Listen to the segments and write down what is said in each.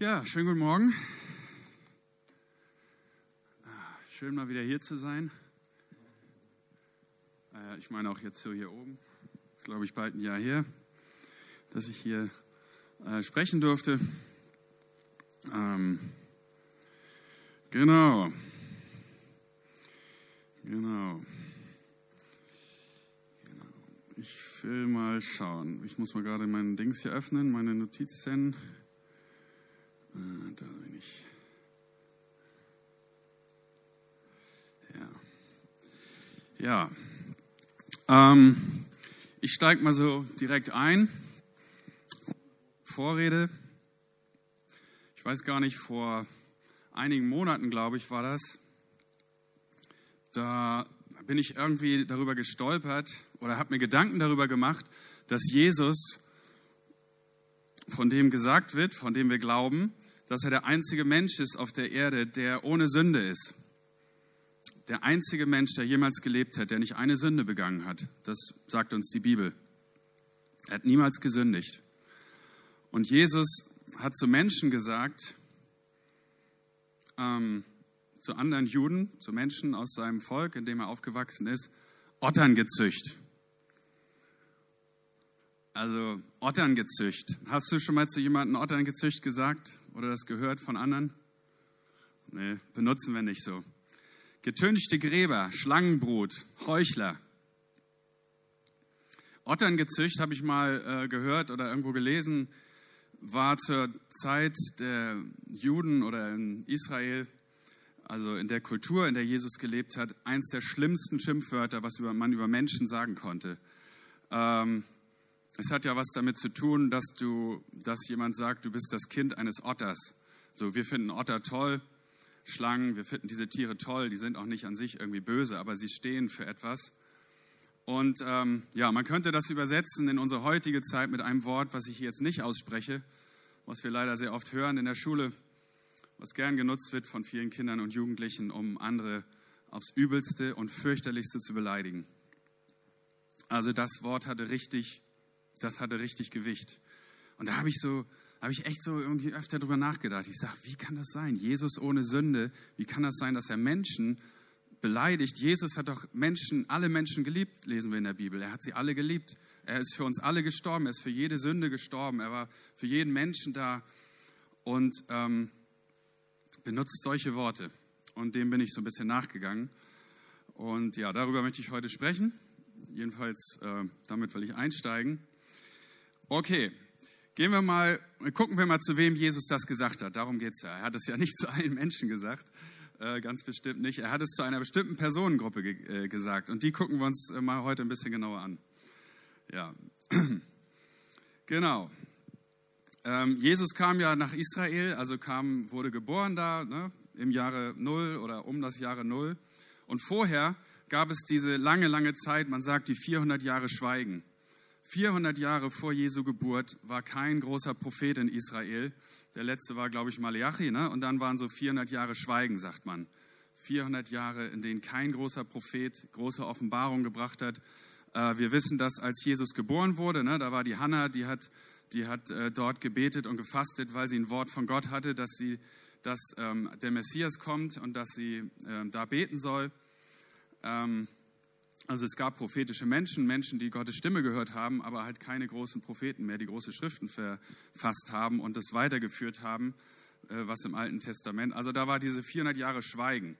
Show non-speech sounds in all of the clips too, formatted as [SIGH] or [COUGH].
Ja, schönen guten Morgen. Schön mal wieder hier zu sein. Äh, ich meine auch jetzt so hier oben. Ist, glaube ich, bald ein Jahr her, dass ich hier äh, sprechen durfte. Ähm, genau. Genau. Genau. Ich will mal schauen. Ich muss mal gerade meinen Dings hier öffnen, meine Notizen. Äh, da bin ich. Ja. Ja. Ähm, ich steige mal so direkt ein. Vorrede. Ich weiß gar nicht, vor einigen Monaten, glaube ich, war das. Da bin ich irgendwie darüber gestolpert oder habe mir Gedanken darüber gemacht, dass Jesus, von dem gesagt wird, von dem wir glauben, dass er der einzige Mensch ist auf der Erde, der ohne Sünde ist. Der einzige Mensch, der jemals gelebt hat, der nicht eine Sünde begangen hat. Das sagt uns die Bibel. Er hat niemals gesündigt. Und Jesus hat zu Menschen gesagt, ähm, zu anderen Juden, zu Menschen aus seinem Volk, in dem er aufgewachsen ist, Otterngezücht. Also Otterngezücht. Hast du schon mal zu jemandem Otterngezücht gesagt? Oder das gehört von anderen? Nee, benutzen wir nicht so. Getünchte Gräber, Schlangenbrut, Heuchler. Otterngezücht habe ich mal äh, gehört oder irgendwo gelesen, war zur Zeit der Juden oder in Israel, also in der Kultur, in der Jesus gelebt hat, eins der schlimmsten Schimpfwörter, was man über Menschen sagen konnte. Ähm, es hat ja was damit zu tun, dass du, dass jemand sagt, du bist das Kind eines Otters. So, wir finden Otter toll, Schlangen, wir finden diese Tiere toll, die sind auch nicht an sich irgendwie böse, aber sie stehen für etwas. Und ähm, ja, man könnte das übersetzen in unsere heutige Zeit mit einem Wort, was ich jetzt nicht ausspreche, was wir leider sehr oft hören in der Schule, was gern genutzt wird von vielen Kindern und Jugendlichen, um andere aufs Übelste und fürchterlichste zu beleidigen. Also das Wort hatte richtig das hatte richtig Gewicht. Und da habe ich so, habe ich echt so irgendwie öfter drüber nachgedacht. Ich sage, wie kann das sein? Jesus ohne Sünde, wie kann das sein, dass er Menschen beleidigt? Jesus hat doch Menschen, alle Menschen geliebt, lesen wir in der Bibel. Er hat sie alle geliebt. Er ist für uns alle gestorben. Er ist für jede Sünde gestorben. Er war für jeden Menschen da und ähm, benutzt solche Worte. Und dem bin ich so ein bisschen nachgegangen. Und ja, darüber möchte ich heute sprechen. Jedenfalls, äh, damit will ich einsteigen. Okay, gehen wir mal, gucken wir mal, zu wem Jesus das gesagt hat. Darum geht es ja. Er hat es ja nicht [LAUGHS] zu allen Menschen gesagt, äh, ganz bestimmt nicht. Er hat es zu einer bestimmten Personengruppe ge äh, gesagt. Und die gucken wir uns äh, mal heute ein bisschen genauer an. Ja, [CLEARS THROAT] genau. Ähm, Jesus kam ja nach Israel, also kam, wurde geboren da ne, im Jahre Null oder um das Jahre Null. Und vorher gab es diese lange, lange Zeit, man sagt die 400 Jahre Schweigen. 400 Jahre vor Jesu Geburt war kein großer Prophet in Israel. Der letzte war, glaube ich, Malachi. Ne? Und dann waren so 400 Jahre Schweigen, sagt man. 400 Jahre, in denen kein großer Prophet große Offenbarung gebracht hat. Äh, wir wissen, dass als Jesus geboren wurde, ne, da war die Hannah, die hat, die hat äh, dort gebetet und gefastet, weil sie ein Wort von Gott hatte, dass, sie, dass ähm, der Messias kommt und dass sie ähm, da beten soll. Ähm, also es gab prophetische Menschen, Menschen, die Gottes Stimme gehört haben, aber halt keine großen Propheten mehr, die große Schriften verfasst haben und das weitergeführt haben, äh, was im Alten Testament. Also da war diese 400 Jahre Schweigen.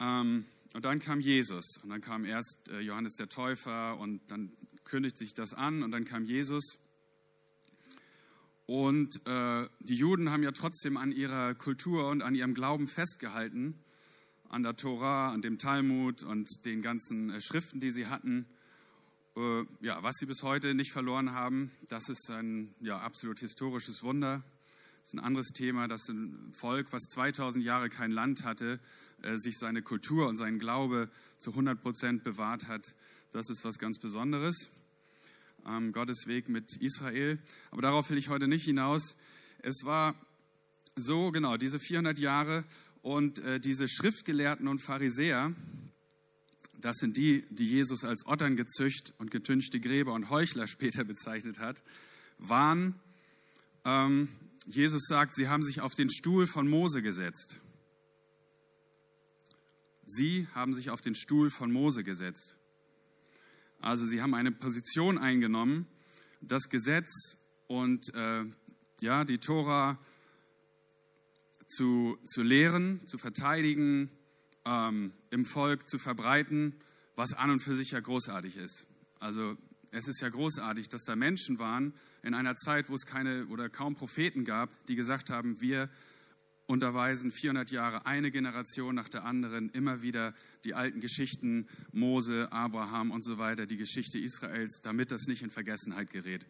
Ähm, und dann kam Jesus und dann kam erst äh, Johannes der Täufer und dann kündigt sich das an und dann kam Jesus. Und äh, die Juden haben ja trotzdem an ihrer Kultur und an ihrem Glauben festgehalten an der Tora, an dem Talmud und den ganzen äh, Schriften, die sie hatten. Äh, ja, was sie bis heute nicht verloren haben, das ist ein ja, absolut historisches Wunder. Das ist ein anderes Thema, dass ein Volk, was 2000 Jahre kein Land hatte, äh, sich seine Kultur und seinen Glaube zu 100 Prozent bewahrt hat. Das ist was ganz Besonderes. Gottes Weg mit Israel. Aber darauf will ich heute nicht hinaus. Es war so, genau, diese 400 Jahre und äh, diese Schriftgelehrten und Pharisäer, das sind die, die Jesus als Otterngezücht und getünchte Gräber und Heuchler später bezeichnet hat, waren, ähm, Jesus sagt, sie haben sich auf den Stuhl von Mose gesetzt. Sie haben sich auf den Stuhl von Mose gesetzt. Also sie haben eine Position eingenommen, das Gesetz und äh, ja, die Tora zu, zu lehren, zu verteidigen, ähm, im Volk zu verbreiten, was an und für sich ja großartig ist. Also es ist ja großartig, dass da Menschen waren in einer Zeit, wo es keine oder kaum Propheten gab, die gesagt haben, wir unterweisen 400 Jahre eine Generation nach der anderen immer wieder die alten Geschichten, Mose, Abraham und so weiter, die Geschichte Israels, damit das nicht in Vergessenheit gerät.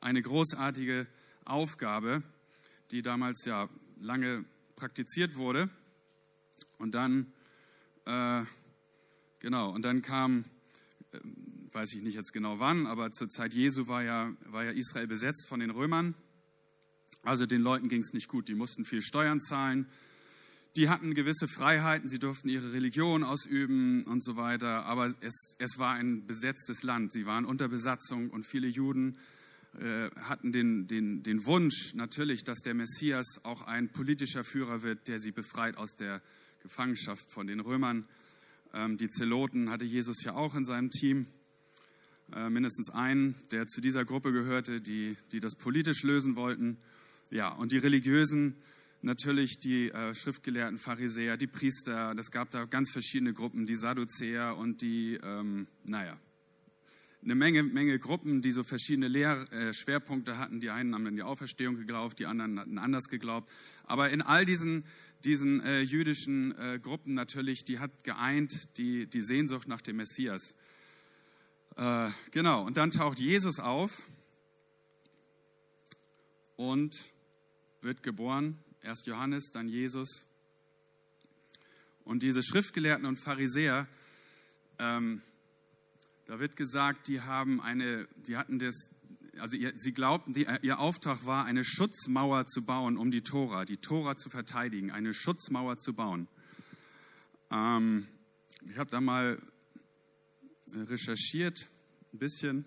Eine großartige Aufgabe, die damals ja lange praktiziert wurde. Und dann, äh, genau, und dann kam, äh, weiß ich nicht jetzt genau wann, aber zur Zeit Jesu war ja, war ja Israel besetzt von den Römern. Also den Leuten ging es nicht gut. Die mussten viel Steuern zahlen. Die hatten gewisse Freiheiten. Sie durften ihre Religion ausüben und so weiter. Aber es, es war ein besetztes Land. Sie waren unter Besatzung und viele Juden hatten den, den, den Wunsch natürlich, dass der Messias auch ein politischer Führer wird, der sie befreit aus der Gefangenschaft von den Römern. Ähm, die Zeloten hatte Jesus ja auch in seinem Team. Äh, mindestens einen, der zu dieser Gruppe gehörte, die, die das politisch lösen wollten. Ja, und die Religiösen, natürlich die äh, Schriftgelehrten, Pharisäer, die Priester, das gab da ganz verschiedene Gruppen, die Sadduzäer und die, ähm, naja, eine Menge, Menge Gruppen, die so verschiedene Lehrschwerpunkte äh, hatten. Die einen haben an die Auferstehung geglaubt, die anderen hatten anders geglaubt. Aber in all diesen, diesen äh, jüdischen äh, Gruppen natürlich, die hat geeint die, die Sehnsucht nach dem Messias. Äh, genau, und dann taucht Jesus auf und wird geboren, erst Johannes, dann Jesus. Und diese Schriftgelehrten und Pharisäer, ähm, da wird gesagt, die haben eine, die hatten das, also ihr, sie glaubten, die, ihr Auftrag war, eine Schutzmauer zu bauen um die Tora, die Tora zu verteidigen, eine Schutzmauer zu bauen. Ähm, ich habe da mal recherchiert, ein bisschen.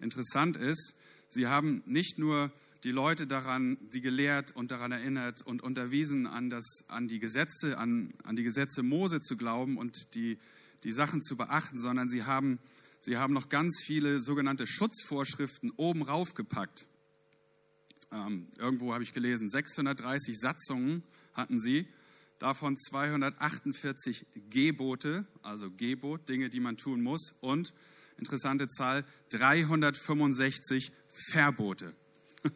Interessant ist, sie haben nicht nur die Leute daran, die gelehrt und daran erinnert und unterwiesen, an, das, an, die, Gesetze, an, an die Gesetze Mose zu glauben und die, die Sachen zu beachten, sondern sie haben, sie haben noch ganz viele sogenannte Schutzvorschriften oben raufgepackt. Ähm, irgendwo habe ich gelesen, 630 Satzungen hatten sie, davon 248 Gebote, also Gebot, Dinge, die man tun muss, und interessante Zahl, 365 Verbote. [LAUGHS]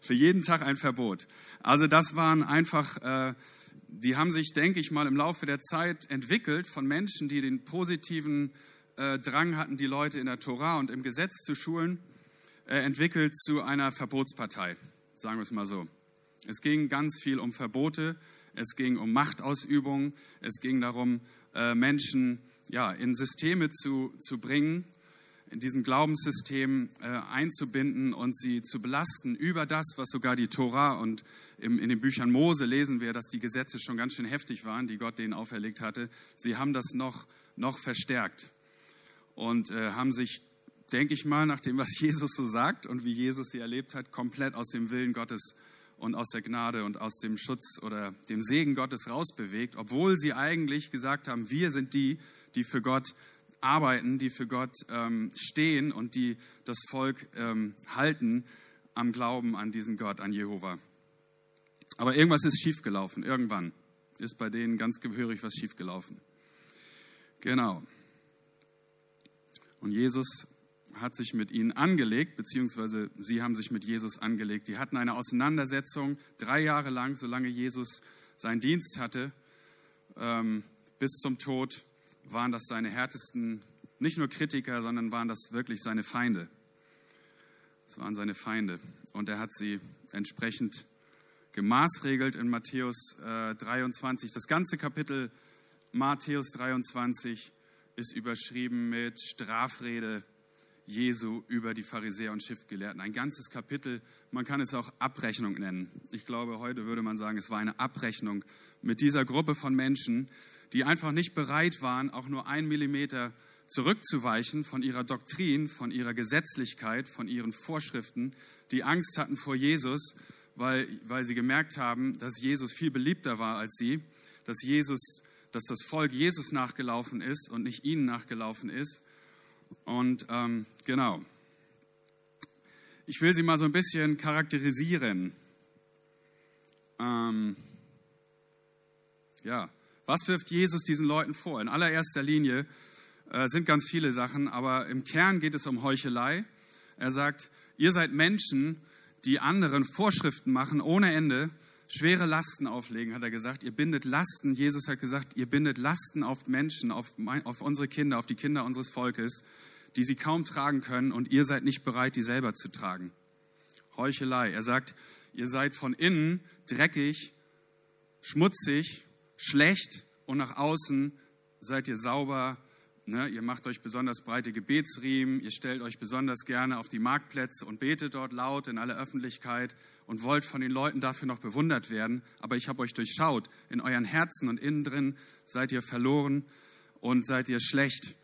Für jeden Tag ein Verbot. Also das waren einfach, äh, die haben sich, denke ich mal, im Laufe der Zeit entwickelt von Menschen, die den positiven äh, Drang hatten, die Leute in der Tora und im Gesetz zu schulen, äh, entwickelt zu einer Verbotspartei, sagen wir es mal so. Es ging ganz viel um Verbote, es ging um Machtausübung, es ging darum, äh, Menschen ja, in Systeme zu, zu bringen, in diesem Glaubenssystem äh, einzubinden und sie zu belasten über das, was sogar die Tora und in den Büchern Mose lesen wir, dass die Gesetze schon ganz schön heftig waren, die Gott denen auferlegt hatte. Sie haben das noch, noch verstärkt und äh, haben sich, denke ich mal, nach dem, was [LAUGHS] Jesus so sagt und wie Jesus sie erlebt hat, komplett aus dem Willen Gottes und aus der Gnade und aus dem Schutz oder dem Segen Gottes rausbewegt, obwohl sie eigentlich gesagt haben, wir sind die, die für Gott arbeiten, die für Gott ähm, stehen und die das Volk ähm, halten am Glauben an diesen Gott, an Jehova. Aber irgendwas ist schiefgelaufen, irgendwann ist bei denen ganz gehörig was schiefgelaufen. Genau. Und Jesus hat sich mit ihnen angelegt, beziehungsweise sie haben sich mit Jesus angelegt. Die hatten eine Auseinandersetzung drei Jahre lang, solange Jesus seinen Dienst hatte, ähm, bis zum Tod waren das seine härtesten, nicht nur Kritiker, sondern waren das wirklich seine Feinde. Das waren seine Feinde. Und er hat sie entsprechend gemaßregelt in Matthäus äh, 23. Das ganze Kapitel Matthäus 23 ist überschrieben mit Strafrede Jesu über die Pharisäer und Schriftgelehrten. Ein ganzes Kapitel, man kann es auch Abrechnung nennen. Ich glaube, heute würde man sagen, es war eine Abrechnung mit dieser Gruppe von Menschen, die einfach nicht bereit waren, auch nur einen Millimeter zurückzuweichen von ihrer Doktrin, von ihrer Gesetzlichkeit, von ihren Vorschriften, die Angst hatten vor Jesus, weil, weil sie gemerkt haben, dass Jesus viel beliebter war als sie, dass Jesus, dass das Volk Jesus nachgelaufen ist und nicht ihnen nachgelaufen ist. Und ähm, genau. Ich will sie mal so ein bisschen charakterisieren. Ähm, ja, was wirft Jesus diesen Leuten vor? In allererster Linie äh, sind ganz viele Sachen, aber im Kern geht es um Heuchelei. Er sagt, ihr seid Menschen, die anderen Vorschriften machen ohne Ende, schwere Lasten auflegen, hat er gesagt. Ihr bindet Lasten. Jesus hat gesagt, ihr bindet Lasten auf Menschen, auf, auf unsere Kinder, auf die Kinder unseres Volkes, die sie kaum tragen können und ihr seid nicht bereit, die selber zu tragen. Heuchelei. Er sagt, ihr seid von innen dreckig, schmutzig, schlecht und nach außen seid ihr sauber, Ne, ihr macht euch besonders breite Gebetsriemen, ihr stellt euch besonders gerne auf die Marktplätze und betet dort laut in aller Öffentlichkeit und wollt von den Leuten dafür noch bewundert werden. Aber ich habe euch durchschaut. In euren Herzen und innen drin seid ihr verloren und seid ihr schlecht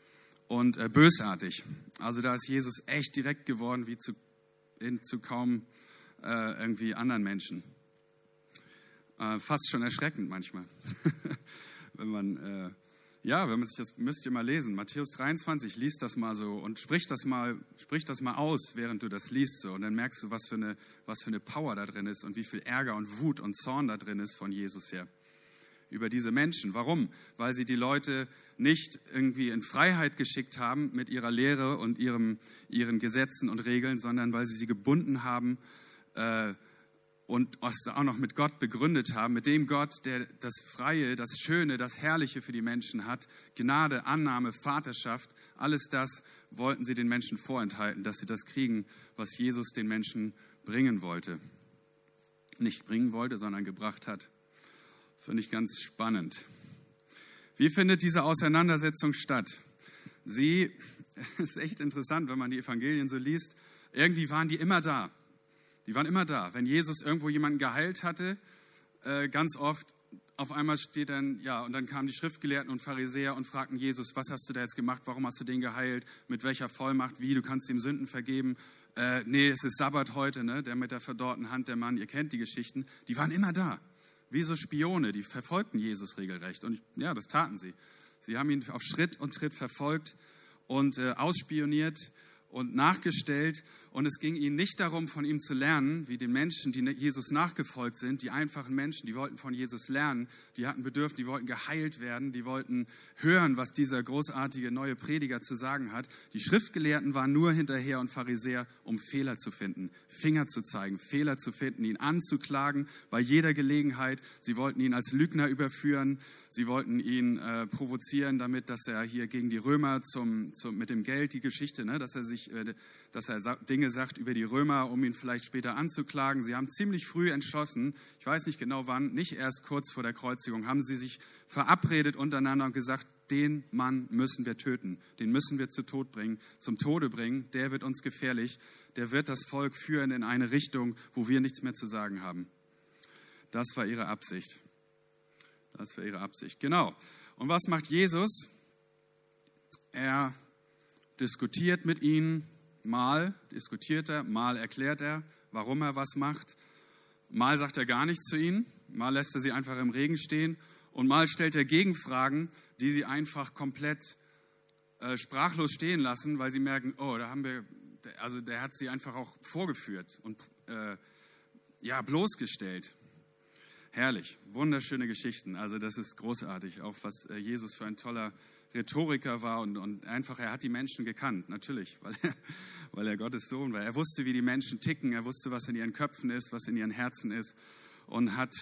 und äh, bösartig. Also da ist Jesus echt direkt geworden, wie zu, in, zu kaum äh, irgendwie anderen Menschen. Äh, fast schon erschreckend manchmal, [LAUGHS] wenn man äh, ja, wenn man sich das müsst ihr mal lesen. Matthäus 23, liest das mal so und sprich das mal, sprich das mal aus, während du das liest so. Und dann merkst du, was für, eine, was für eine Power da drin ist und wie viel Ärger und Wut und Zorn da drin ist von Jesus her. Über diese Menschen. Warum? Weil sie die Leute nicht irgendwie in Freiheit geschickt haben mit ihrer Lehre und ihrem, ihren Gesetzen und Regeln, sondern weil sie sie gebunden haben äh, und auch noch mit Gott begründet haben, mit dem Gott, der das Freie, das Schöne, das Herrliche für die Menschen hat, Gnade, Annahme, Vaterschaft, alles das wollten sie den Menschen vorenthalten, dass sie das kriegen, was Jesus den Menschen bringen wollte. Nicht bringen wollte, sondern gebracht hat. Finde ich ganz spannend. Wie findet diese Auseinandersetzung statt? Sie, [LAUGHS] ist echt interessant, wenn man die Evangelien so liest, irgendwie waren die immer da. Die waren immer da. Wenn Jesus irgendwo jemanden geheilt hatte, äh, ganz oft, auf einmal steht dann, ja, und dann kamen die Schriftgelehrten und Pharisäer und fragten Jesus, was hast du da jetzt gemacht? Warum hast du den geheilt? Mit welcher Vollmacht? Wie? Du kannst ihm Sünden vergeben? Äh, nee, es ist Sabbat heute, ne? Der mit der verdorrten Hand, der Mann, ihr kennt die Geschichten. Die waren immer da. Wie so Spione, die verfolgten Jesus regelrecht. Und ja, das taten sie. Sie haben ihn auf Schritt und Tritt verfolgt und äh, ausspioniert und nachgestellt. Und es ging ihnen nicht darum, von ihm zu lernen, wie den Menschen, die Jesus nachgefolgt sind, die einfachen Menschen, die wollten von Jesus lernen, die hatten Bedürfnis, die wollten geheilt werden, die wollten hören, was dieser großartige neue Prediger zu sagen hat. Die Schriftgelehrten waren nur hinterher und Pharisäer, um Fehler zu finden, Finger zu zeigen, Fehler zu finden, ihn anzuklagen bei jeder Gelegenheit. Sie wollten ihn als Lügner überführen, sie wollten ihn äh, provozieren damit, dass er hier gegen die Römer zum, zum, mit dem Geld, die Geschichte, ne, dass er sich, äh, dass er Dinge Dinge sagt über die Römer, um ihn vielleicht später anzuklagen. Sie haben ziemlich früh entschlossen, ich weiß nicht genau wann, nicht erst kurz vor der Kreuzigung, haben sie sich verabredet untereinander und gesagt, den Mann müssen wir töten, den müssen wir zu Tod bringen, zum Tode bringen, der wird uns gefährlich, der wird das Volk führen in eine Richtung, wo wir nichts mehr zu sagen haben. Das war ihre Absicht. Das war ihre Absicht. Genau. Und was macht Jesus? Er diskutiert mit ihnen, Mal diskutiert er, mal erklärt er, warum er was macht. Mal sagt er gar nichts zu ihnen, mal lässt er sie einfach im Regen stehen und mal stellt er Gegenfragen, die sie einfach komplett äh, sprachlos stehen lassen, weil sie merken, oh, da haben wir, also der hat sie einfach auch vorgeführt und äh, ja, bloßgestellt. Herrlich, wunderschöne Geschichten. Also das ist großartig, auch was äh, Jesus für ein toller Rhetoriker war und, und einfach, er hat die Menschen gekannt, natürlich, weil er, [LAUGHS] weil er Gottes Sohn war. Er wusste, wie die Menschen ticken, er wusste, was in ihren Köpfen ist, was in ihren Herzen ist und hat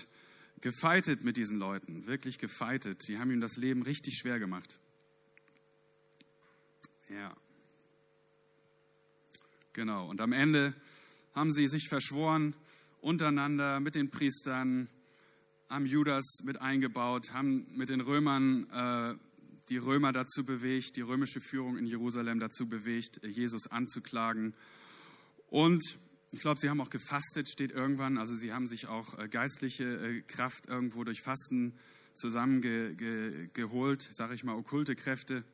gefeitet mit diesen Leuten, wirklich gefeitet. Sie haben ihm das Leben richtig schwer gemacht. Ja. Genau. Und am Ende haben sie sich verschworen untereinander mit den Priestern, haben Judas mit eingebaut, haben mit den Römern äh, die Römer dazu bewegt, die römische Führung in Jerusalem dazu bewegt, Jesus anzuklagen. Und ich glaube, sie haben auch gefastet, steht irgendwann. Also sie haben sich auch äh, geistliche äh, Kraft irgendwo durch Fasten zusammengeholt, sage ich mal, okkulte Kräfte.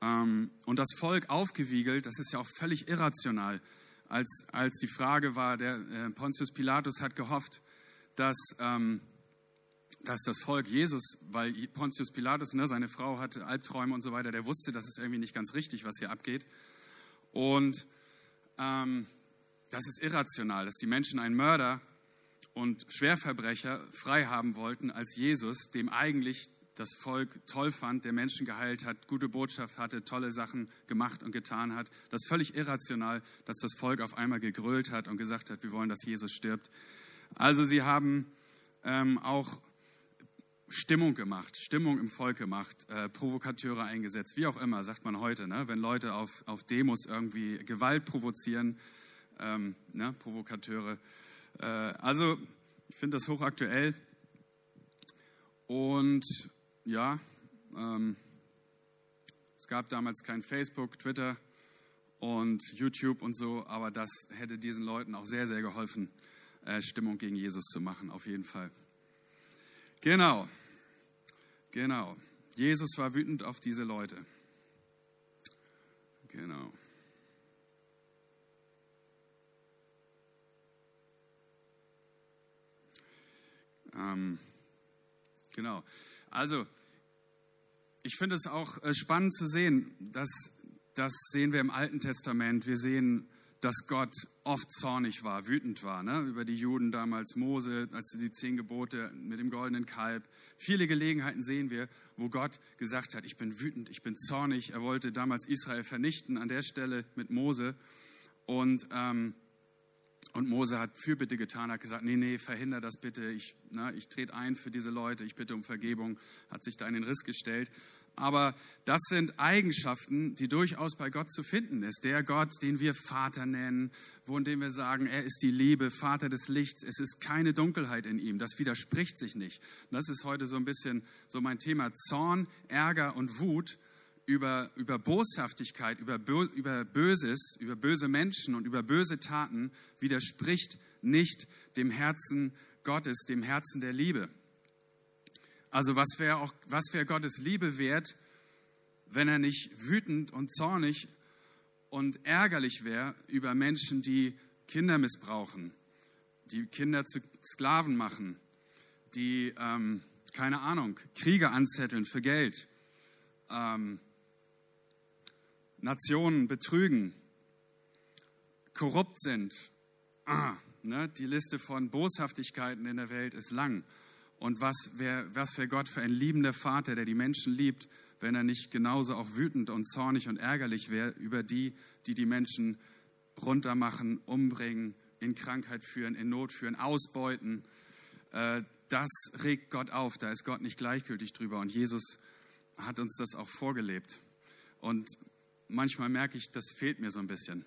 Ähm, und das Volk aufgewiegelt, das ist ja auch völlig irrational. als, als die Frage war, der äh, Pontius Pilatus hat gehofft, dass, ähm, dass das Volk Jesus, weil Pontius Pilatus, ne, seine Frau hatte Albträume und so weiter, der wusste, das ist irgendwie nicht ganz richtig, was hier abgeht. Und ähm, das ist irrational, dass die Menschen einen Mörder und Schwerverbrecher frei haben wollten als Jesus, dem eigentlich das Volk toll fand, der Menschen geheilt hat, gute Botschaft hatte, tolle Sachen gemacht und getan hat. Das ist völlig irrational, dass das Volk auf einmal gegrölt hat und gesagt hat, wir wollen, dass Jesus stirbt. Also sie haben ähm, auch Stimmung gemacht, Stimmung im Volk gemacht, äh, Provokateure eingesetzt, wie auch immer, sagt man heute, ne? wenn Leute auf, auf Demos irgendwie Gewalt provozieren, ähm, ne? Provokateure. Äh, also ich finde das hochaktuell. Und ja, ähm, es gab damals kein Facebook, Twitter und YouTube und so, aber das hätte diesen Leuten auch sehr, sehr geholfen, äh, Stimmung gegen Jesus zu machen, auf jeden Fall. Genau, genau. Jesus war wütend auf diese Leute. Genau. Ähm, genau. Also, ich finde es auch äh, spannend zu sehen, dass das sehen wir im Alten Testament. Wir sehen, dass Gott oft zornig war, wütend war, ne? über die Juden damals, Mose, als die zehn Gebote mit dem goldenen Kalb. Viele Gelegenheiten sehen wir, wo Gott gesagt hat, ich bin wütend, ich bin zornig. Er wollte damals Israel vernichten, an der Stelle mit Mose. Und ähm, und Mose hat Fürbitte getan, hat gesagt, nee, nee, verhinder das bitte, ich, na, ich trete ein für diese Leute, ich bitte um Vergebung, hat sich da in den Riss gestellt. Aber das sind Eigenschaften, die durchaus bei Gott zu finden ist. Der Gott, den wir Vater nennen, wo in dem wir sagen, er ist die Liebe, Vater des Lichts. Es ist keine Dunkelheit in ihm. Das widerspricht sich nicht. das ist heute so ein bisschen so mein Thema. Zorn, Ärger und Wut über, über Boshaftigkeit, über, über Böses, über böse Menschen und über böse Taten widerspricht nicht dem Herzen Gottes, dem Herzen der Liebe. Also was wäre auch, was wäre Gottes Liebe wert, wenn er nicht wütend und zornig und ärgerlich wäre über Menschen, die Kinder missbrauchen, die Kinder zu Sklaven machen, die, ähm, keine Ahnung, Kriege anzetteln für Geld, ähm, Nationen betrügen, korrupt sind. Ah, ne, die Liste von Boshaftigkeiten in der Welt ist lang. Und was wäre was wär Gott für ein liebender Vater, der die Menschen liebt, wenn er nicht genauso auch wütend und zornig und ärgerlich wäre über die, die die Menschen runtermachen, umbringen, in Krankheit führen, in Not führen, ausbeuten. Äh, das regt Gott auf, da ist Gott nicht gleichgültig drüber. Und Jesus hat uns das auch vorgelebt. Und manchmal merke ich, das fehlt mir so ein bisschen.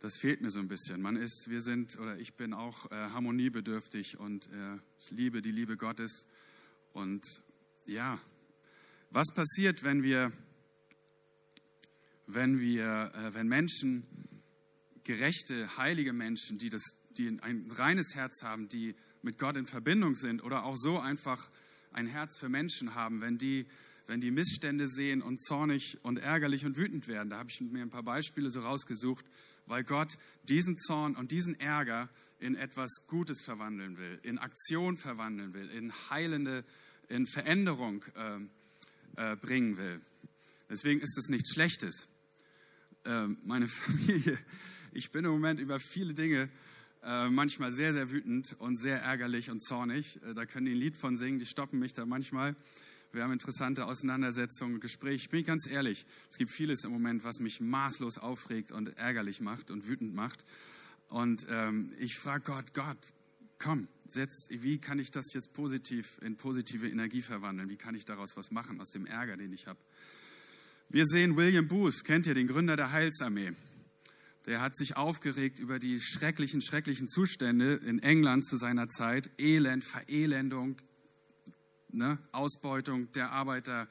Das fehlt mir so ein bisschen. Man ist, wir sind oder ich bin auch äh, harmoniebedürftig und äh, ich liebe die Liebe Gottes. Und ja, was passiert, wenn wir, wenn wir, äh, wenn Menschen, gerechte, heilige Menschen, die das, die ein reines Herz haben, die mit Gott in Verbindung sind oder auch so einfach ein Herz für Menschen haben, wenn die wenn die Missstände sehen und zornig und ärgerlich und wütend werden. Da habe ich mir ein paar Beispiele so rausgesucht, weil Gott diesen Zorn und diesen Ärger in etwas Gutes verwandeln will, in Aktion verwandeln will, in heilende, in Veränderung äh, äh, bringen will. Deswegen ist es nichts Schlechtes. Äh, meine [LAUGHS] Familie, ich bin im Moment über viele Dinge äh, manchmal sehr, sehr wütend und sehr ärgerlich und zornig. Äh, da können die ein Lied von singen, die stoppen mich da manchmal. Wir haben interessante Auseinandersetzungen Gespräche. Ich bin ganz ehrlich, es gibt vieles im Moment, was mich maßlos aufregt und ärgerlich macht und wütend macht. Und ähm, ich frage Gott, Gott, komm, setz, wie kann ich das jetzt positiv in positive Energie verwandeln? Wie kann ich daraus was machen aus dem Ärger, den ich habe? Wir sehen William Booth, kennt ihr den Gründer der Heilsarmee? Der hat sich aufgeregt über die schrecklichen, schrecklichen Zustände in England zu seiner Zeit. Elend, Verelendung, ne? Ausbeutung der Arbeiter,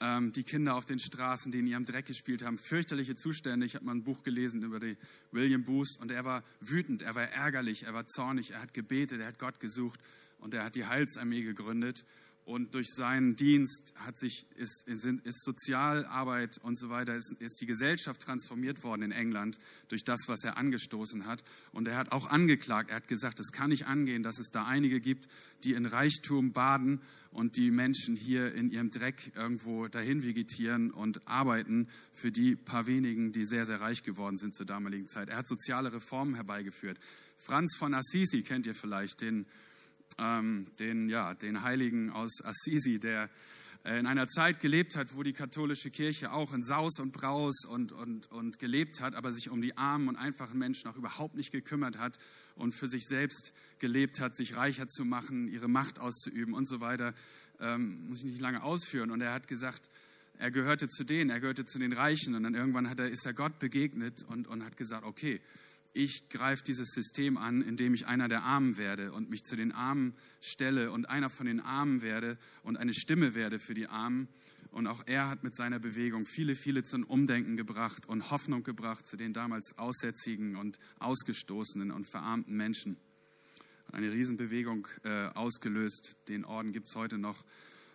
ähm, die Kinder auf den Straßen, die in ihrem Dreck gespielt haben, fürchterliche Zustände. Ich habe mal ein Buch gelesen über die William Booth und er war wütend, er war ärgerlich, er war zornig, er hat gebetet, er hat Gott gesucht und er hat die Heilsarmee gegründet und durch seinen Dienst hat sich, ist, ist Sozialarbeit und so weiter, ist, ist die Gesellschaft transformiert worden in England durch das, was er angestoßen hat. Und er hat auch angeklagt, er hat gesagt, es kann nicht angehen, dass es da einige gibt, die in Reichtum baden und die Menschen hier in ihrem Dreck irgendwo dahin vegetieren und arbeiten für die paar wenigen, die sehr, sehr reich geworden sind zur damaligen Zeit. Er hat soziale Reformen herbeigeführt. Franz von Assisi kennt ihr vielleicht, den ähm, den, ja, den Heiligen aus Assisi, der äh, in einer Zeit gelebt hat, wo die katholische Kirche auch in Saus und Braus und, und, und gelebt hat, aber sich um die armen und einfachen Menschen auch überhaupt nicht gekümmert hat und für sich selbst gelebt hat, sich reicher zu machen, ihre Macht auszuüben und so weiter, ähm, muss ich nicht lange ausführen. Und er hat gesagt, er gehörte zu denen, er gehörte zu den Reichen und dann irgendwann hat er, ist er Gott begegnet und, und hat gesagt, okay, ich greife dieses System an, indem ich einer der Armen werde und mich zu den Armen stelle und einer von den Armen werde und eine Stimme werde für die Armen. Und auch er hat mit seiner Bewegung viele, viele zum Umdenken gebracht und Hoffnung gebracht zu den damals aussätzigen und ausgestoßenen und verarmten Menschen. Eine Riesenbewegung äh, ausgelöst. Den Orden gibt es heute noch.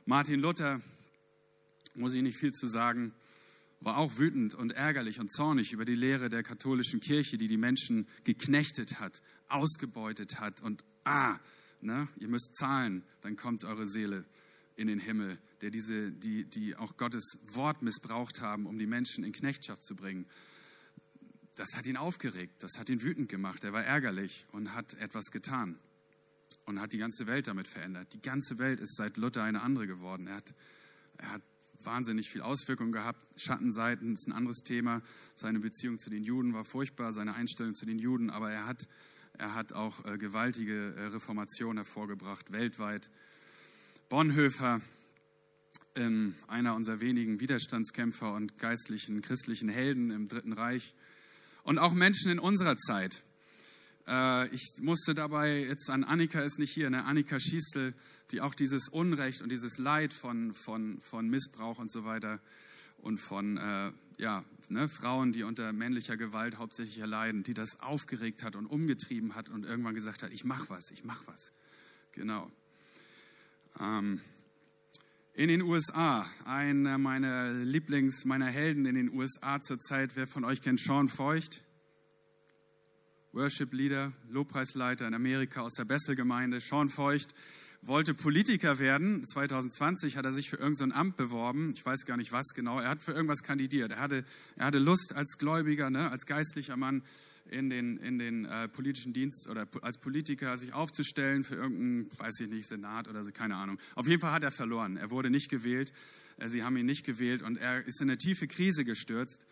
Martin Luther, muss ich nicht viel zu sagen, war auch wütend und ärgerlich und zornig über die Lehre der katholischen Kirche, die die Menschen geknechtet hat, ausgebeutet hat und ah, ne, ihr müsst zahlen, dann kommt eure Seele in den Himmel, der diese, die, die auch Gottes Wort missbraucht haben, um die Menschen in Knechtschaft zu bringen. Das hat ihn aufgeregt, das hat ihn wütend gemacht, er war ärgerlich und hat etwas getan und hat die ganze Welt damit verändert. Die ganze Welt ist seit Luther eine andere geworden. Er hat, er hat wahnsinnig viel Auswirkung gehabt. Schattenseiten ist ein anderes Thema. Seine Beziehung zu den Juden war furchtbar, seine Einstellung zu den Juden, aber er hat, er hat auch äh, gewaltige äh, Reformation hervorgebracht, weltweit. Bonhoeffer, ähm, einer unserer wenigen Widerstandskämpfer und geistlichen, christlichen Helden im Dritten Reich. Und auch Menschen in unserer Zeit. Äh, ich musste dabei jetzt an Annika ist nicht hier, ne? Annika Schiestel, die auch dieses Unrecht und dieses Leid von, von, von Missbrauch und so weiter und von äh, ja, ne, Frauen, die unter männlicher Gewalt hauptsächlich erleiden, die das aufgeregt hat und umgetrieben hat und irgendwann gesagt hat, ich mach was, ich mach was. Genau. Ähm, in den USA, einer meiner Lieblings, meiner Helden in den USA zurzeit, wer von euch kennt Sean Feucht? Worship Leader, Lobpreisleiter in Amerika aus der Bessel-Gemeinde. Sean Feucht wollte Politiker werden. 2020 hat er sich für irgendein Amt beworben. Ich weiß gar nicht was genau. Er hat für irgendwas kandidiert. Er hatte, er hatte Lust als Gläubiger, ne, als geistlicher Mann in den, in den äh, politischen Dienst oder als Politiker sich aufzustellen für irgendeinen, weiß ich nicht, Senat oder so, keine Ahnung. Auf jeden Fall hat er verloren. Er wurde nicht gewählt. Äh, sie haben ihn nicht gewählt und er ist in eine tiefe Krise gestürzt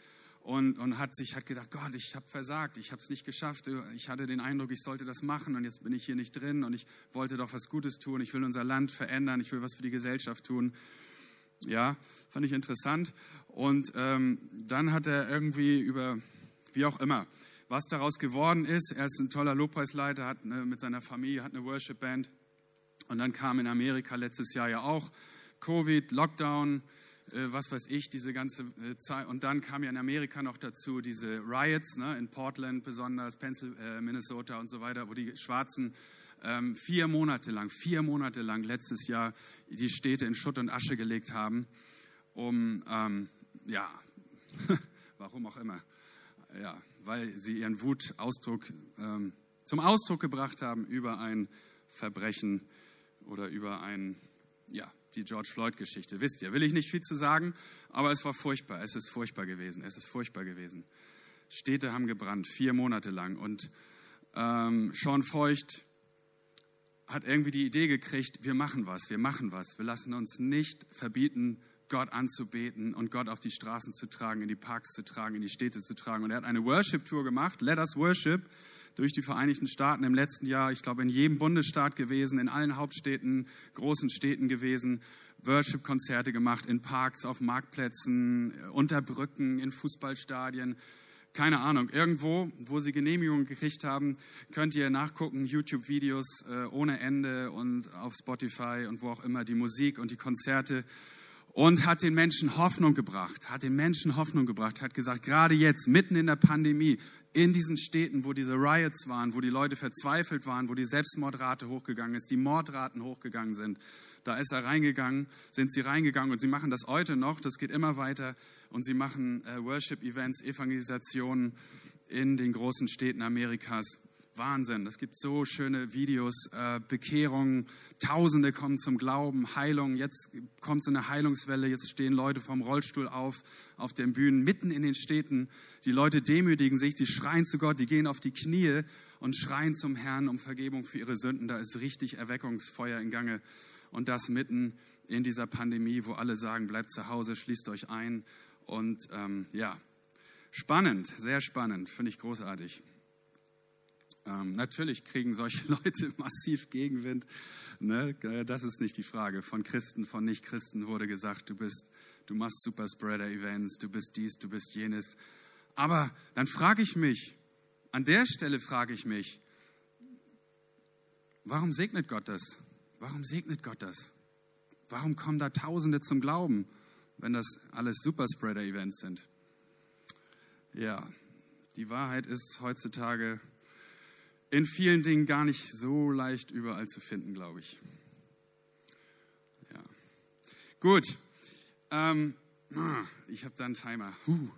und, und hat sich hat gedacht, Gott, ich habe versagt, ich habe es nicht geschafft, ich hatte den Eindruck, ich sollte das machen und jetzt bin ich hier nicht drin und ich wollte doch was Gutes tun, ich will unser Land verändern, ich will was für die Gesellschaft tun. Ja, fand ich interessant. Und ähm, dann hat er irgendwie über, wie auch immer, was daraus geworden ist. Er ist ein toller Lobpreisleiter, hat eine, mit seiner Familie, hat eine Worship-Band. Und dann kam in Amerika letztes Jahr ja auch Covid, Lockdown, was weiß ich, diese ganze äh, Zeit. Und dann kam ja in Amerika noch dazu diese Riots, ne, in Portland besonders, Pennsylvania, äh, Minnesota und so weiter, wo die Schwarzen ähm, vier Monate lang, vier Monate lang letztes Jahr die Städte in Schutt und Asche gelegt haben, um, ähm, ja, [LAUGHS] warum auch immer, ja, weil sie ihren Wutausdruck ähm, zum Ausdruck gebracht haben über ein Verbrechen oder über ein, ja, die George Floyd-Geschichte. Wisst ihr, will ich nicht viel zu sagen, aber es war furchtbar. Es ist furchtbar gewesen. Es ist furchtbar gewesen. Städte haben gebrannt, vier Monate lang. Und ähm, Sean Feucht hat irgendwie die Idee gekriegt, wir machen was, wir machen was. Wir lassen uns nicht verbieten, Gott anzubeten und Gott auf die Straßen zu tragen, in die Parks zu tragen, in die Städte zu tragen. Und er hat eine Worship-Tour gemacht, Let Us Worship, durch die Vereinigten Staaten im letzten Jahr, ich glaube in jedem Bundesstaat gewesen, in allen Hauptstädten, großen Städten gewesen, Worship-Konzerte gemacht, in Parks, auf Marktplätzen, unter Brücken, in Fußballstadien. Keine Ahnung, irgendwo, wo sie Genehmigungen gekriegt haben, könnt ihr nachgucken, YouTube-Videos äh, ohne Ende und auf Spotify und wo auch immer die Musik und die Konzerte. Und hat den Menschen Hoffnung gebracht, hat den Menschen Hoffnung gebracht, hat gesagt, gerade jetzt, mitten in der Pandemie, in diesen Städten, wo diese Riots waren, wo die Leute verzweifelt waren, wo die Selbstmordrate hochgegangen ist, die Mordraten hochgegangen sind, da ist er reingegangen, sind sie reingegangen und sie machen das heute noch, das geht immer weiter und sie machen äh, Worship-Events, Evangelisationen in den großen Städten Amerikas. Wahnsinn. Es gibt so schöne Videos, äh, Bekehrungen, Tausende kommen zum Glauben, Heilung. Jetzt kommt so eine Heilungswelle, jetzt stehen Leute vom Rollstuhl auf, auf den Bühnen, mitten in den Städten. Die Leute demütigen sich, die schreien zu Gott, die gehen auf die Knie und schreien zum Herrn um Vergebung für ihre Sünden. Da ist richtig Erweckungsfeuer in Gange. Und das mitten in dieser Pandemie, wo alle sagen, bleibt zu Hause, schließt euch ein. Und ähm, ja, spannend, sehr spannend, finde ich großartig. Ähm, natürlich kriegen solche [LAUGHS] Leute massiv Gegenwind. Ne? Das ist nicht die Frage. Von Christen, von Nicht-Christen wurde gesagt, du bist, du machst Superspreader-Events, du bist dies, du bist jenes. Aber dann frage ich mich, an der Stelle frage ich mich, warum segnet Gott das? Warum segnet Gott das? Warum kommen da Tausende zum Glauben, wenn das alles Superspreader-Events sind? Ja, die Wahrheit ist heutzutage in vielen Dingen gar nicht so leicht überall zu finden, glaube ich. Ja. Gut. Ähm, ah, ich habe da einen Timer. Huh.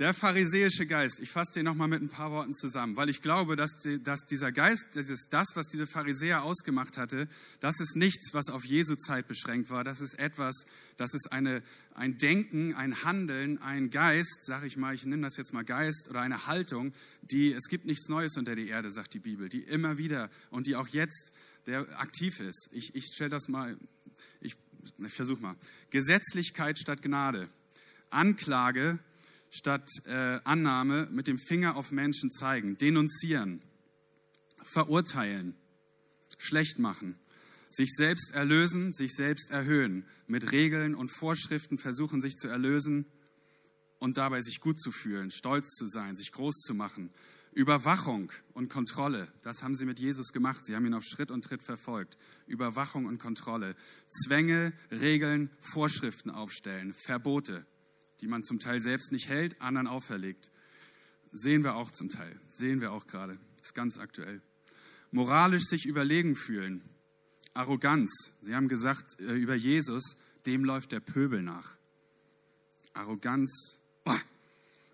Der pharisäische Geist, ich fasse den nochmal mit ein paar Worten zusammen, weil ich glaube, dass, die, dass dieser Geist, das ist das, was diese Pharisäer ausgemacht hatte, das ist nichts, was auf Jesu Zeit beschränkt war. Das ist etwas, das ist eine, ein Denken, ein Handeln, ein Geist, sage ich mal, ich nenne das jetzt mal Geist oder eine Haltung, die, es gibt nichts Neues unter der Erde, sagt die Bibel, die immer wieder und die auch jetzt der aktiv ist. Ich, ich stelle das mal, ich, ich versuche mal. Gesetzlichkeit statt Gnade. Anklage statt äh, Annahme mit dem Finger auf Menschen zeigen, denunzieren, verurteilen, schlecht machen, sich selbst erlösen, sich selbst erhöhen, mit Regeln und Vorschriften versuchen, sich zu erlösen und dabei sich gut zu fühlen, stolz zu sein, sich groß zu machen. Überwachung und Kontrolle, das haben sie mit Jesus gemacht. Sie haben ihn auf Schritt und Tritt verfolgt. Überwachung und Kontrolle. Zwänge, Regeln, Vorschriften aufstellen, Verbote die man zum Teil selbst nicht hält, anderen auferlegt. Sehen wir auch zum Teil, sehen wir auch gerade, ist ganz aktuell. Moralisch sich überlegen fühlen, Arroganz. Sie haben gesagt äh, über Jesus, dem läuft der Pöbel nach. Arroganz. Oh,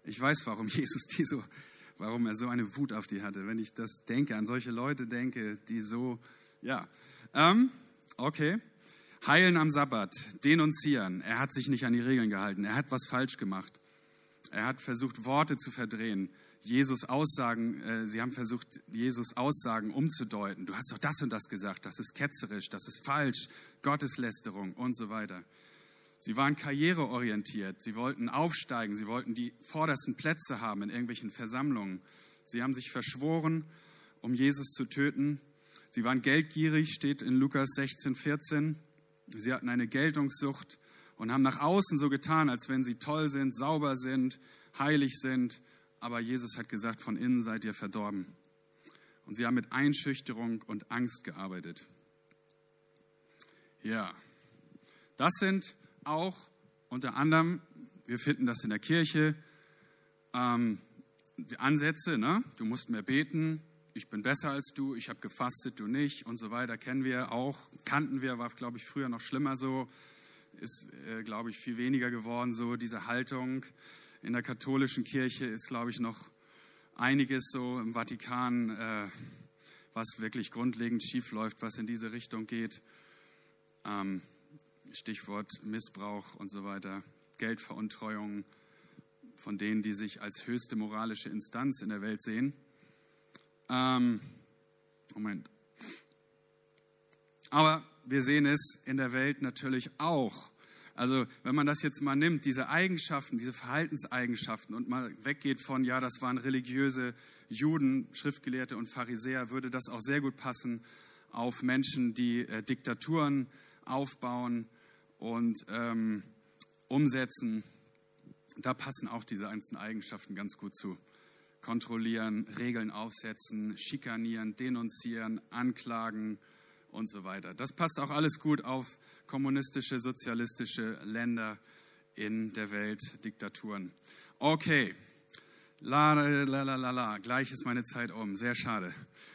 ich weiß, warum [LAUGHS] Jesus die so, warum er so eine Wut auf die hatte. Wenn ich das denke, an solche Leute denke, die so, ja. Ähm, okay. Heilen am Sabbat, denunzieren. Er hat sich nicht an die Regeln gehalten. Er hat was falsch gemacht. Er hat versucht, Worte zu verdrehen. Jesus Aussagen, äh, sie haben versucht, Jesus Aussagen umzudeuten. Du hast doch das und das gesagt. Das ist ketzerisch, das ist falsch, Gotteslästerung und so weiter. Sie waren karriereorientiert. Sie wollten aufsteigen. Sie wollten die vordersten Plätze haben in irgendwelchen Versammlungen. Sie haben sich verschworen, um Jesus zu töten. Sie waren geldgierig, steht in Lukas 16, 14. Sie hatten eine Geltungssucht und haben nach außen so getan, als wenn sie toll sind, sauber sind, heilig sind. Aber Jesus hat gesagt, von innen seid ihr verdorben. Und sie haben mit Einschüchterung und Angst gearbeitet. Ja, das sind auch unter anderem, wir finden das in der Kirche, ähm, die Ansätze, ne? du musst mehr beten, ich bin besser als du, ich habe gefastet, du nicht und so weiter, kennen wir auch, kannten wir, war, glaube ich, früher noch schlimmer so, ist, äh, glaube ich, viel weniger geworden so, diese Haltung. In der katholischen Kirche ist, glaube ich, noch einiges so im Vatikan, äh, was wirklich grundlegend schief läuft, was in diese Richtung geht. Ähm, Stichwort Missbrauch und so weiter, Geldveruntreuung von denen, die sich als höchste moralische Instanz in der Welt sehen. Ähm, Moment. Aber wir sehen es in der Welt natürlich auch. Also wenn man das jetzt mal nimmt, diese Eigenschaften, diese Verhaltenseigenschaften und mal weggeht von, ja, das waren religiöse Juden, Schriftgelehrte und Pharisäer, würde das auch sehr gut passen auf Menschen, die äh, Diktaturen aufbauen und ähm, umsetzen. Da passen auch diese einzelnen Eigenschaften ganz gut zu kontrollieren, Regeln aufsetzen, schikanieren, denunzieren, anklagen und so weiter. Das passt auch alles gut auf kommunistische, sozialistische Länder in der Welt, Diktaturen. Okay, la la la la la, gleich ist meine Zeit um, sehr schade,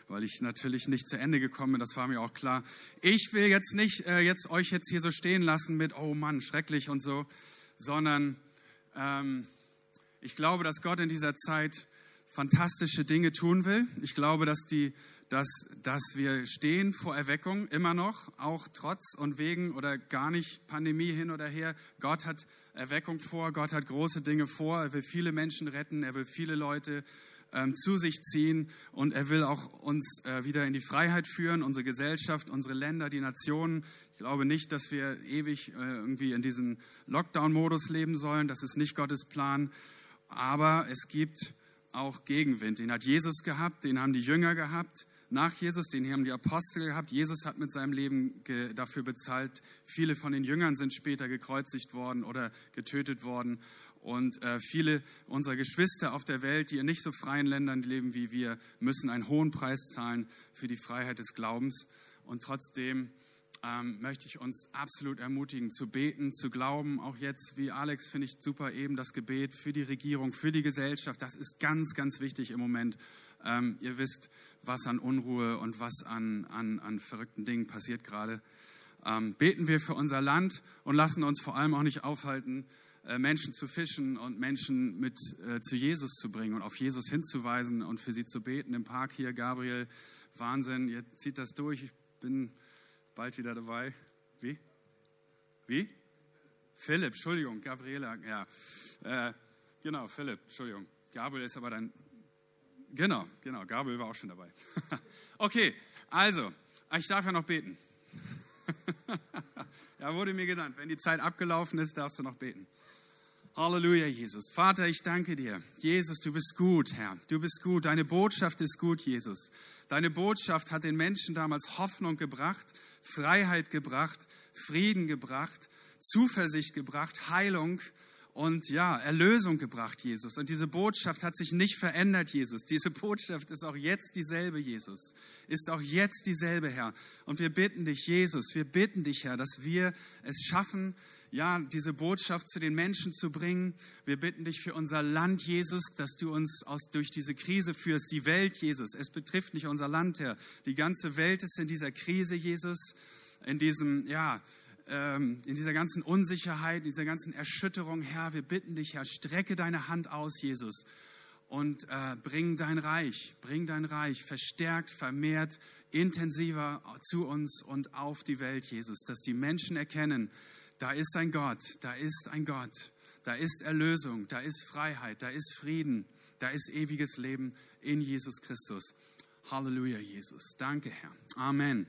weil ich natürlich nicht zu Ende gekommen bin, das war mir auch klar. Ich will jetzt nicht äh, jetzt euch jetzt hier so stehen lassen mit, oh Mann, schrecklich und so, sondern ähm, ich glaube, dass Gott in dieser Zeit fantastische Dinge tun will. Ich glaube, dass, die, dass, dass wir stehen vor Erweckung immer noch, auch trotz und wegen oder gar nicht Pandemie hin oder her. Gott hat Erweckung vor, Gott hat große Dinge vor. Er will viele Menschen retten, er will viele Leute ähm, zu sich ziehen und er will auch uns äh, wieder in die Freiheit führen, unsere Gesellschaft, unsere Länder, die Nationen. Ich glaube nicht, dass wir ewig äh, irgendwie in diesem Lockdown-Modus leben sollen. Das ist nicht Gottes Plan. Aber es gibt auch Gegenwind. Den hat Jesus gehabt, den haben die Jünger gehabt nach Jesus, den haben die Apostel gehabt. Jesus hat mit seinem Leben dafür bezahlt. Viele von den Jüngern sind später gekreuzigt worden oder getötet worden. Und äh, viele unserer Geschwister auf der Welt, die in nicht so freien Ländern leben wie wir, müssen einen hohen Preis zahlen für die Freiheit des Glaubens. Und trotzdem ähm, möchte ich uns absolut ermutigen, zu beten, zu glauben. Auch jetzt, wie Alex, finde ich super eben das Gebet für die Regierung, für die Gesellschaft. Das ist ganz, ganz wichtig im Moment. Ähm, ihr wisst, was an Unruhe und was an, an, an verrückten Dingen passiert gerade. Ähm, beten wir für unser Land und lassen uns vor allem auch nicht aufhalten, äh, Menschen zu fischen und Menschen mit äh, zu Jesus zu bringen und auf Jesus hinzuweisen und für sie zu beten. Im Park hier, Gabriel, Wahnsinn, ihr zieht das durch. Ich bin bald wieder dabei. Wie? Wie? Philipp, Entschuldigung, Gabriela, ja. Äh, genau, Philipp, Entschuldigung. Gabriel ist aber dann. Genau, genau, Gabriel war auch schon dabei. [LAUGHS] okay, also, ich darf ja noch beten. [LAUGHS] ja, wurde mir gesagt, wenn die Zeit abgelaufen ist, darfst du noch beten. Halleluja, Jesus. Vater, ich danke dir. Jesus, du bist gut, Herr. Du bist gut. Deine Botschaft ist gut, Jesus. Deine Botschaft hat den Menschen damals Hoffnung gebracht, Freiheit gebracht, Frieden gebracht, Zuversicht gebracht, Heilung und ja, Erlösung gebracht, Jesus. Und diese Botschaft hat sich nicht verändert, Jesus. Diese Botschaft ist auch jetzt dieselbe, Jesus. Ist auch jetzt dieselbe, Herr. Und wir bitten dich, Jesus, wir bitten dich, Herr, dass wir es schaffen, ja, diese Botschaft zu den Menschen zu bringen. Wir bitten dich für unser Land, Jesus, dass du uns aus, durch diese Krise führst, die Welt, Jesus. Es betrifft nicht unser Land, Herr. Die ganze Welt ist in dieser Krise, Jesus, in diesem, ja, ähm, in dieser ganzen Unsicherheit, in dieser ganzen Erschütterung, Herr. Wir bitten dich, Herr, strecke deine Hand aus, Jesus, und äh, bring dein Reich, bring dein Reich verstärkt, vermehrt, intensiver zu uns und auf die Welt, Jesus, dass die Menschen erkennen, da ist ein Gott, da ist ein Gott, da ist Erlösung, da ist Freiheit, da ist Frieden, da ist ewiges Leben in Jesus Christus. Halleluja, Jesus. Danke, Herr. Amen.